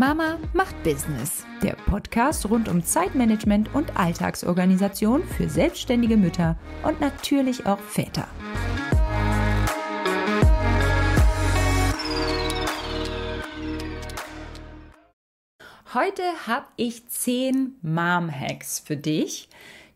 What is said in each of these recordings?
Mama macht Business. Der Podcast rund um Zeitmanagement und Alltagsorganisation für selbstständige Mütter und natürlich auch Väter. Heute habe ich 10 Mom-Hacks für dich,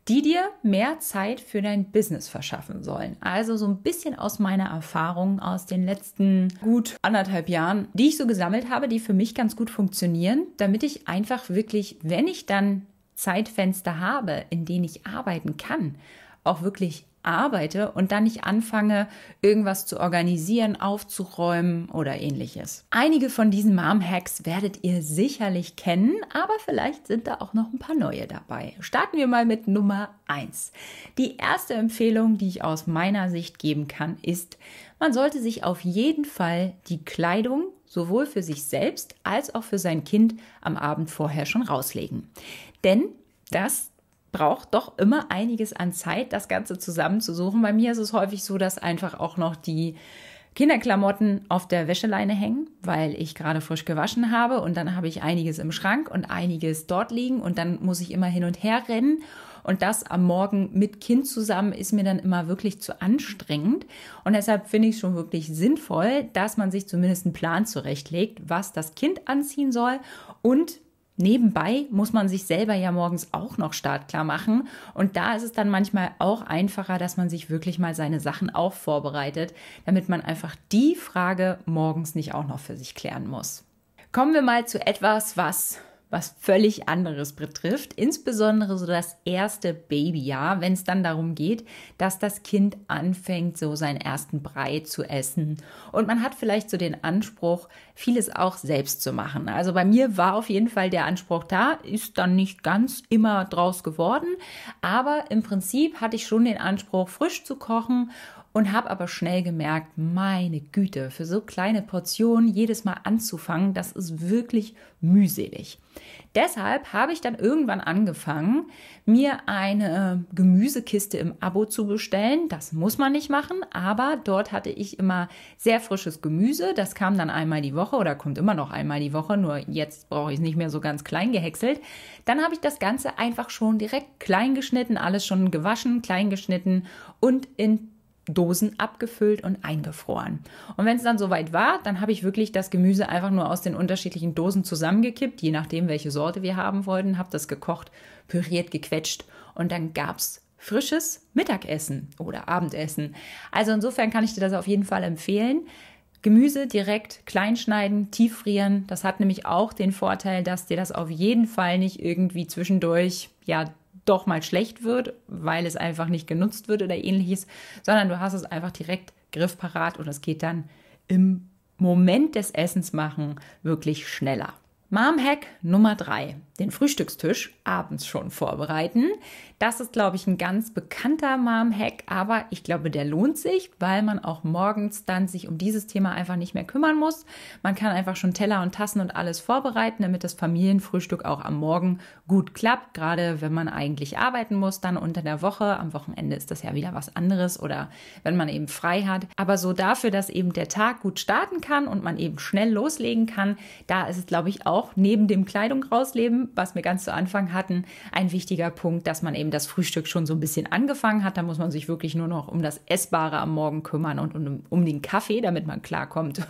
die dir mehr Zeit für dein Business verschaffen sollen. Also so ein bisschen aus meiner Erfahrung aus den letzten gut anderthalb Jahren, die ich so gesammelt habe, die für mich ganz gut funktionieren, damit ich einfach wirklich, wenn ich dann Zeitfenster habe, in denen ich arbeiten kann, auch wirklich arbeite und dann nicht anfange, irgendwas zu organisieren, aufzuräumen oder ähnliches. Einige von diesen Mom-Hacks werdet ihr sicherlich kennen, aber vielleicht sind da auch noch ein paar neue dabei. Starten wir mal mit Nummer 1. Die erste Empfehlung, die ich aus meiner Sicht geben kann, ist, man sollte sich auf jeden Fall die Kleidung sowohl für sich selbst als auch für sein Kind am Abend vorher schon rauslegen. Denn das braucht doch immer einiges an Zeit, das Ganze zusammenzusuchen. Bei mir ist es häufig so, dass einfach auch noch die Kinderklamotten auf der Wäscheleine hängen, weil ich gerade frisch gewaschen habe und dann habe ich einiges im Schrank und einiges dort liegen und dann muss ich immer hin und her rennen und das am Morgen mit Kind zusammen ist mir dann immer wirklich zu anstrengend und deshalb finde ich es schon wirklich sinnvoll, dass man sich zumindest einen Plan zurechtlegt, was das Kind anziehen soll und Nebenbei muss man sich selber ja morgens auch noch startklar machen. Und da ist es dann manchmal auch einfacher, dass man sich wirklich mal seine Sachen auch vorbereitet, damit man einfach die Frage morgens nicht auch noch für sich klären muss. Kommen wir mal zu etwas, was was völlig anderes betrifft, insbesondere so das erste Babyjahr, wenn es dann darum geht, dass das Kind anfängt, so seinen ersten Brei zu essen. Und man hat vielleicht so den Anspruch, vieles auch selbst zu machen. Also bei mir war auf jeden Fall der Anspruch da, ist dann nicht ganz immer draus geworden, aber im Prinzip hatte ich schon den Anspruch, frisch zu kochen und habe aber schnell gemerkt, meine Güte, für so kleine Portionen jedes Mal anzufangen, das ist wirklich mühselig. Deshalb habe ich dann irgendwann angefangen, mir eine Gemüsekiste im Abo zu bestellen. Das muss man nicht machen, aber dort hatte ich immer sehr frisches Gemüse. Das kam dann einmal die Woche oder kommt immer noch einmal die Woche, nur jetzt brauche ich es nicht mehr so ganz klein gehäckselt. Dann habe ich das Ganze einfach schon direkt klein geschnitten, alles schon gewaschen, klein geschnitten und in Dosen abgefüllt und eingefroren. Und wenn es dann soweit war, dann habe ich wirklich das Gemüse einfach nur aus den unterschiedlichen Dosen zusammengekippt, je nachdem, welche Sorte wir haben wollten, habe das gekocht, püriert, gequetscht und dann gab es frisches Mittagessen oder Abendessen. Also insofern kann ich dir das auf jeden Fall empfehlen. Gemüse direkt klein schneiden, tieffrieren. Das hat nämlich auch den Vorteil, dass dir das auf jeden Fall nicht irgendwie zwischendurch ja doch mal schlecht wird, weil es einfach nicht genutzt wird oder ähnliches, sondern du hast es einfach direkt griffparat und es geht dann im Moment des Essens machen wirklich schneller. Mom-Hack Nummer drei: Den Frühstückstisch abends schon vorbereiten. Das ist, glaube ich, ein ganz bekannter Mom-Hack, aber ich glaube, der lohnt sich, weil man auch morgens dann sich um dieses Thema einfach nicht mehr kümmern muss. Man kann einfach schon Teller und Tassen und alles vorbereiten, damit das Familienfrühstück auch am Morgen gut klappt. Gerade wenn man eigentlich arbeiten muss, dann unter der Woche. Am Wochenende ist das ja wieder was anderes oder wenn man eben frei hat. Aber so dafür, dass eben der Tag gut starten kann und man eben schnell loslegen kann, da ist es, glaube ich, auch neben dem Kleidung rausleben, was wir ganz zu Anfang hatten, ein wichtiger Punkt, dass man eben das Frühstück schon so ein bisschen angefangen hat. Da muss man sich wirklich nur noch um das Essbare am Morgen kümmern und um, um den Kaffee, damit man klarkommt.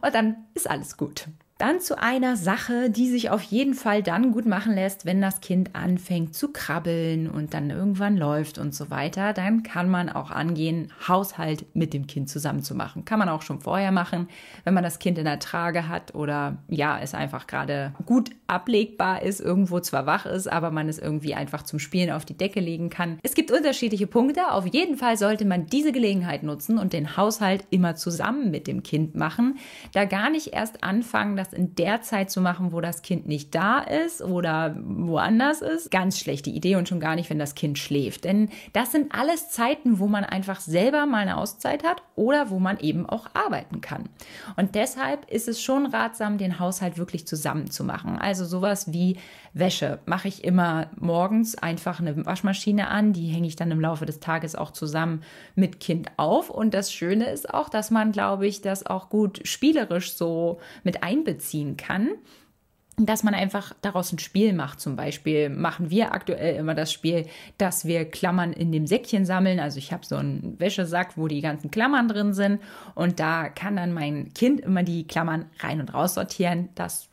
Und dann ist alles gut. Dann zu einer Sache, die sich auf jeden Fall dann gut machen lässt, wenn das Kind anfängt zu krabbeln und dann irgendwann läuft und so weiter. Dann kann man auch angehen, Haushalt mit dem Kind zusammen zu machen. Kann man auch schon vorher machen, wenn man das Kind in der Trage hat oder ja, es einfach gerade gut ablegbar ist, irgendwo zwar wach ist, aber man es irgendwie einfach zum Spielen auf die Decke legen kann. Es gibt unterschiedliche Punkte. Auf jeden Fall sollte man diese Gelegenheit nutzen und den Haushalt immer zusammen mit dem Kind machen. Da gar nicht erst anfangen, in der Zeit zu machen, wo das Kind nicht da ist oder woanders ist, ganz schlechte Idee und schon gar nicht, wenn das Kind schläft. Denn das sind alles Zeiten, wo man einfach selber mal eine Auszeit hat oder wo man eben auch arbeiten kann. Und deshalb ist es schon ratsam, den Haushalt wirklich zusammen zu machen. Also sowas wie Wäsche mache ich immer morgens einfach eine Waschmaschine an, die hänge ich dann im Laufe des Tages auch zusammen mit Kind auf. Und das Schöne ist auch, dass man, glaube ich, das auch gut spielerisch so mit einbezieht ziehen kann. dass man einfach daraus ein Spiel macht. Zum Beispiel machen wir aktuell immer das Spiel, dass wir Klammern in dem Säckchen sammeln. Also ich habe so einen Wäschesack, wo die ganzen Klammern drin sind und da kann dann mein Kind immer die Klammern rein und raus sortieren. Das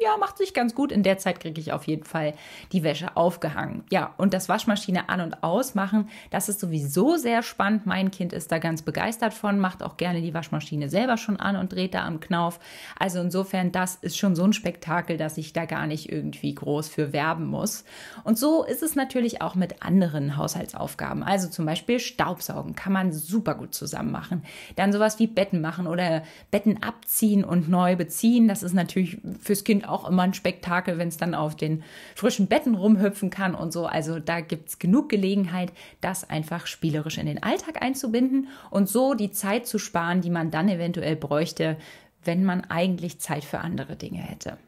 ja, macht sich ganz gut. In der Zeit kriege ich auf jeden Fall die Wäsche aufgehangen. Ja, und das Waschmaschine an- und ausmachen, das ist sowieso sehr spannend. Mein Kind ist da ganz begeistert von, macht auch gerne die Waschmaschine selber schon an und dreht da am Knauf. Also insofern, das ist schon so ein Spektakel, dass ich da gar nicht irgendwie groß für werben muss. Und so ist es natürlich auch mit anderen Haushaltsaufgaben. Also zum Beispiel Staubsaugen kann man super gut zusammen machen. Dann sowas wie Betten machen oder Betten abziehen und neu beziehen. Das ist natürlich fürs Kind auch immer ein Spektakel, wenn es dann auf den frischen Betten rumhüpfen kann und so. Also da gibt es genug Gelegenheit, das einfach spielerisch in den Alltag einzubinden und so die Zeit zu sparen, die man dann eventuell bräuchte, wenn man eigentlich Zeit für andere Dinge hätte.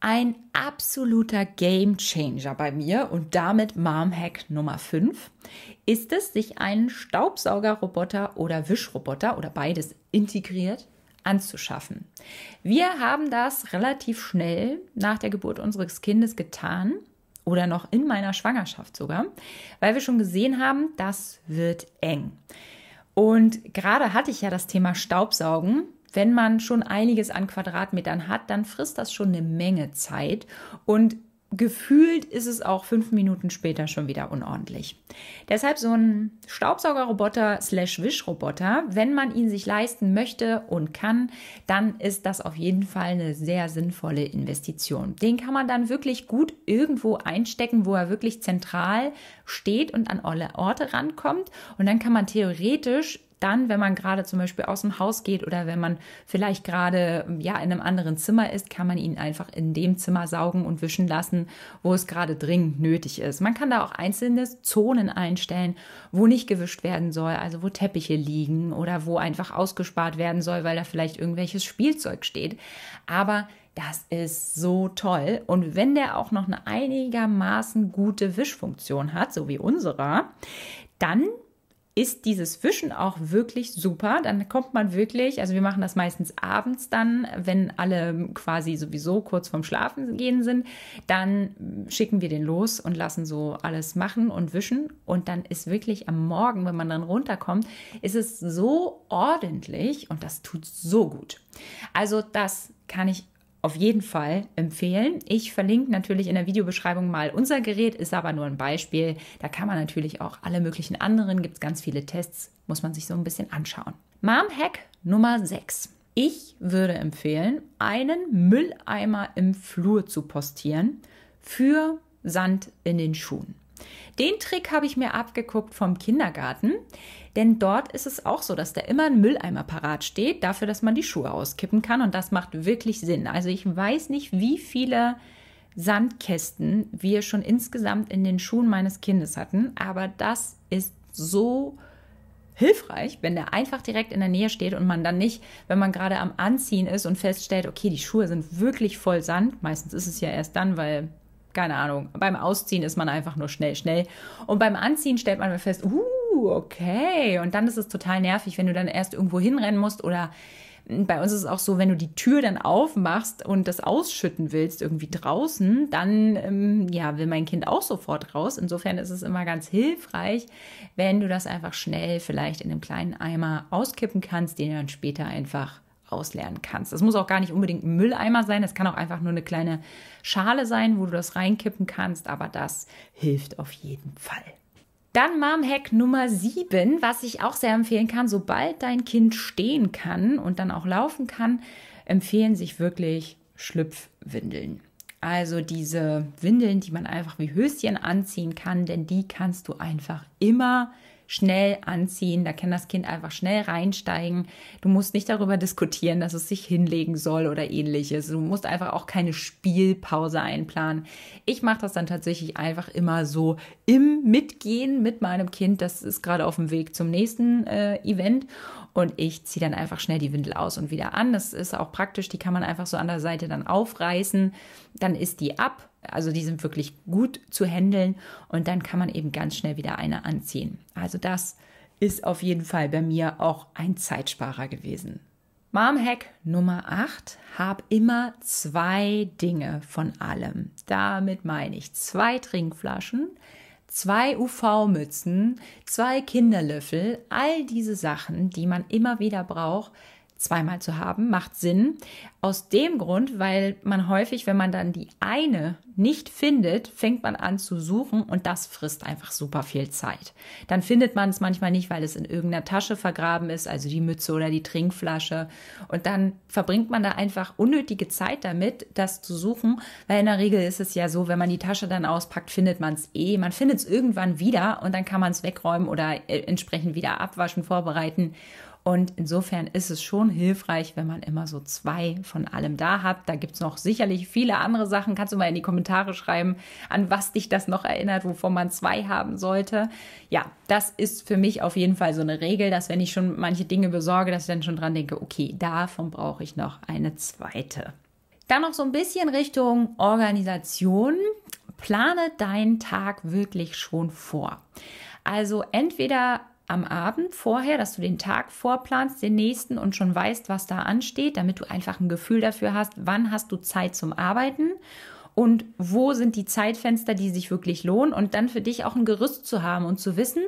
Ein absoluter Game Changer bei mir und damit Mom Hack Nummer 5 ist es, sich einen Staubsaugerroboter oder Wischroboter oder beides integriert anzuschaffen. Wir haben das relativ schnell nach der Geburt unseres Kindes getan oder noch in meiner Schwangerschaft sogar, weil wir schon gesehen haben, das wird eng. Und gerade hatte ich ja das Thema Staubsaugen. Wenn man schon einiges an Quadratmetern hat, dann frisst das schon eine Menge Zeit. Und gefühlt ist es auch fünf Minuten später schon wieder unordentlich. Deshalb so ein Staubsaugerroboter slash Wischroboter, wenn man ihn sich leisten möchte und kann, dann ist das auf jeden Fall eine sehr sinnvolle Investition. Den kann man dann wirklich gut irgendwo einstecken, wo er wirklich zentral steht und an alle Orte rankommt. Und dann kann man theoretisch dann, wenn man gerade zum Beispiel aus dem Haus geht oder wenn man vielleicht gerade ja in einem anderen Zimmer ist, kann man ihn einfach in dem Zimmer saugen und wischen lassen, wo es gerade dringend nötig ist. Man kann da auch einzelne Zonen einstellen, wo nicht gewischt werden soll, also wo Teppiche liegen oder wo einfach ausgespart werden soll, weil da vielleicht irgendwelches Spielzeug steht. Aber das ist so toll. Und wenn der auch noch eine einigermaßen gute Wischfunktion hat, so wie unserer, dann ist dieses Wischen auch wirklich super. Dann kommt man wirklich, also wir machen das meistens abends dann, wenn alle quasi sowieso kurz vorm Schlafen gehen sind, dann schicken wir den los und lassen so alles machen und wischen. Und dann ist wirklich am Morgen, wenn man dann runterkommt, ist es so ordentlich und das tut so gut. Also das kann ich auf jeden Fall empfehlen. Ich verlinke natürlich in der Videobeschreibung mal unser Gerät, ist aber nur ein Beispiel. Da kann man natürlich auch alle möglichen anderen, gibt es ganz viele Tests, muss man sich so ein bisschen anschauen. Mom-Hack Nummer 6. Ich würde empfehlen, einen Mülleimer im Flur zu postieren für Sand in den Schuhen. Den Trick habe ich mir abgeguckt vom Kindergarten, denn dort ist es auch so, dass da immer ein Mülleimer parat steht, dafür, dass man die Schuhe auskippen kann und das macht wirklich Sinn. Also ich weiß nicht, wie viele Sandkästen wir schon insgesamt in den Schuhen meines Kindes hatten, aber das ist so hilfreich, wenn der einfach direkt in der Nähe steht und man dann nicht, wenn man gerade am Anziehen ist und feststellt, okay, die Schuhe sind wirklich voll Sand. Meistens ist es ja erst dann, weil keine Ahnung, beim Ausziehen ist man einfach nur schnell, schnell. Und beim Anziehen stellt man fest, uh, okay. Und dann ist es total nervig, wenn du dann erst irgendwo hinrennen musst oder bei uns ist es auch so, wenn du die Tür dann aufmachst und das ausschütten willst, irgendwie draußen, dann ähm, ja, will mein Kind auch sofort raus. Insofern ist es immer ganz hilfreich, wenn du das einfach schnell vielleicht in einem kleinen Eimer auskippen kannst, den du dann später einfach ausleeren kannst. Das muss auch gar nicht unbedingt ein Mülleimer sein, es kann auch einfach nur eine kleine Schale sein, wo du das reinkippen kannst, aber das hilft auf jeden Fall. Dann Mom-Hack Nummer 7, was ich auch sehr empfehlen kann, sobald dein Kind stehen kann und dann auch laufen kann, empfehlen sich wirklich Schlüpfwindeln. Also diese Windeln, die man einfach wie Höschen anziehen kann, denn die kannst du einfach immer schnell anziehen. Da kann das Kind einfach schnell reinsteigen. Du musst nicht darüber diskutieren, dass es sich hinlegen soll oder ähnliches. Du musst einfach auch keine Spielpause einplanen. Ich mache das dann tatsächlich einfach immer so im Mitgehen mit meinem Kind. Das ist gerade auf dem Weg zum nächsten äh, Event. Und ich ziehe dann einfach schnell die Windel aus und wieder an. Das ist auch praktisch. Die kann man einfach so an der Seite dann aufreißen. Dann ist die ab also die sind wirklich gut zu handeln und dann kann man eben ganz schnell wieder eine anziehen. Also das ist auf jeden Fall bei mir auch ein Zeitsparer gewesen. Mom-Hack Nummer 8. Hab immer zwei Dinge von allem. Damit meine ich zwei Trinkflaschen, zwei UV-Mützen, zwei Kinderlöffel, all diese Sachen, die man immer wieder braucht, zweimal zu haben, macht Sinn. Aus dem Grund, weil man häufig, wenn man dann die eine nicht findet, fängt man an zu suchen und das frisst einfach super viel Zeit. Dann findet man es manchmal nicht, weil es in irgendeiner Tasche vergraben ist, also die Mütze oder die Trinkflasche. Und dann verbringt man da einfach unnötige Zeit damit, das zu suchen, weil in der Regel ist es ja so, wenn man die Tasche dann auspackt, findet man es eh. Man findet es irgendwann wieder und dann kann man es wegräumen oder äh, entsprechend wieder abwaschen, vorbereiten. Und insofern ist es schon hilfreich, wenn man immer so zwei von allem da hat. Da gibt es noch sicherlich viele andere Sachen. Kannst du mal in die Kommentare schreiben, an was dich das noch erinnert, wovon man zwei haben sollte. Ja, das ist für mich auf jeden Fall so eine Regel, dass wenn ich schon manche Dinge besorge, dass ich dann schon dran denke, okay, davon brauche ich noch eine zweite. Dann noch so ein bisschen Richtung Organisation. Plane deinen Tag wirklich schon vor. Also entweder am Abend vorher, dass du den Tag vorplanst, den nächsten und schon weißt, was da ansteht, damit du einfach ein Gefühl dafür hast, wann hast du Zeit zum Arbeiten und wo sind die Zeitfenster, die sich wirklich lohnen und dann für dich auch ein Gerüst zu haben und zu wissen,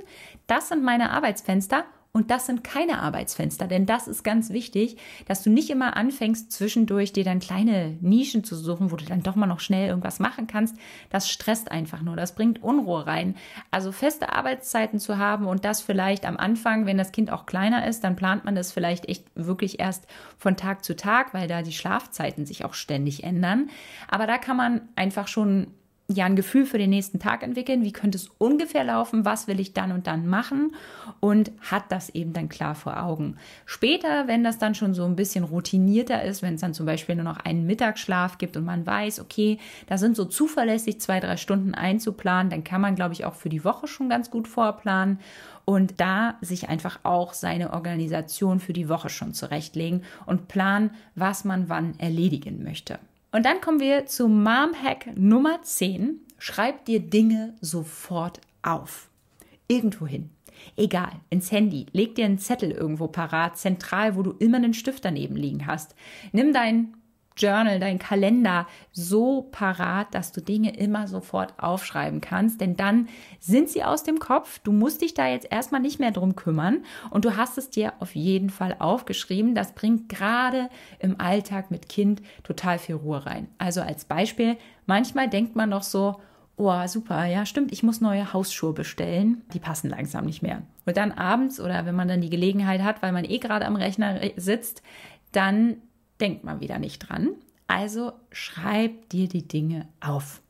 das sind meine Arbeitsfenster und das sind keine Arbeitsfenster, denn das ist ganz wichtig, dass du nicht immer anfängst, zwischendurch dir dann kleine Nischen zu suchen, wo du dann doch mal noch schnell irgendwas machen kannst. Das stresst einfach nur, das bringt Unruhe rein. Also feste Arbeitszeiten zu haben und das vielleicht am Anfang, wenn das Kind auch kleiner ist, dann plant man das vielleicht echt wirklich erst von Tag zu Tag, weil da die Schlafzeiten sich auch ständig ändern. Aber da kann man einfach schon ja ein Gefühl für den nächsten Tag entwickeln, wie könnte es ungefähr laufen, was will ich dann und dann machen und hat das eben dann klar vor Augen. Später, wenn das dann schon so ein bisschen routinierter ist, wenn es dann zum Beispiel nur noch einen Mittagsschlaf gibt und man weiß, okay, da sind so zuverlässig zwei, drei Stunden einzuplanen, dann kann man, glaube ich, auch für die Woche schon ganz gut vorplanen und da sich einfach auch seine Organisation für die Woche schon zurechtlegen und planen, was man wann erledigen möchte. Und dann kommen wir zu Mom-Hack Nummer 10. Schreib dir Dinge sofort auf. Irgendwo hin. Egal, ins Handy. Leg dir einen Zettel irgendwo parat, zentral, wo du immer einen Stift daneben liegen hast. Nimm dein Journal, dein Kalender so parat, dass du Dinge immer sofort aufschreiben kannst, denn dann sind sie aus dem Kopf. Du musst dich da jetzt erstmal nicht mehr drum kümmern und du hast es dir auf jeden Fall aufgeschrieben. Das bringt gerade im Alltag mit Kind total viel Ruhe rein. Also als Beispiel, manchmal denkt man doch so, Oh, super, ja, stimmt, ich muss neue Hausschuhe bestellen. Die passen langsam nicht mehr. Und dann abends oder wenn man dann die Gelegenheit hat, weil man eh gerade am Rechner sitzt, dann denkt man wieder nicht dran. Also schreib dir die Dinge auf.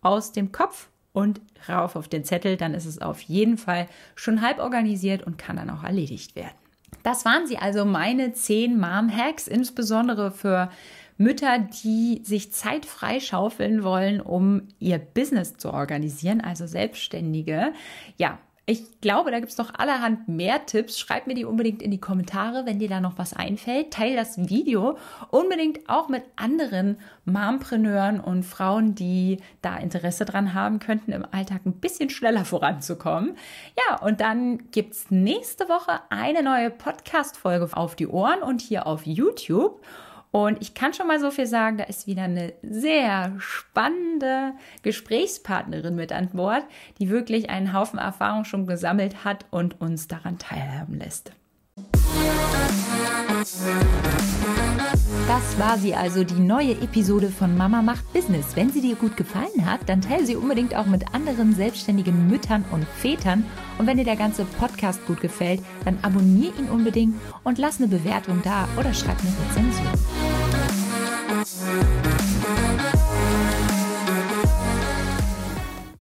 Aus dem Kopf und rauf auf den Zettel, dann ist es auf jeden Fall schon halb organisiert und kann dann auch erledigt werden. Das waren sie also meine zehn Mom-Hacks, insbesondere für Mütter, die sich Zeit freischaufeln wollen, um ihr Business zu organisieren, also Selbstständige. Ja, ich glaube, da gibt es noch allerhand mehr Tipps. Schreib mir die unbedingt in die Kommentare, wenn dir da noch was einfällt. Teil das Video unbedingt auch mit anderen Mompreneuren und Frauen, die da Interesse dran haben könnten, im Alltag ein bisschen schneller voranzukommen. Ja, und dann gibt es nächste Woche eine neue Podcast-Folge auf die Ohren und hier auf YouTube. Und ich kann schon mal so viel sagen, da ist wieder eine sehr spannende Gesprächspartnerin mit an Bord, die wirklich einen Haufen Erfahrung schon gesammelt hat und uns daran teilhaben lässt. Das war sie also, die neue Episode von Mama macht Business. Wenn sie dir gut gefallen hat, dann teile sie unbedingt auch mit anderen selbstständigen Müttern und Vätern. Und wenn dir der ganze Podcast gut gefällt, dann abonniere ihn unbedingt und lass eine Bewertung da oder schreib eine Rezension. Thanks.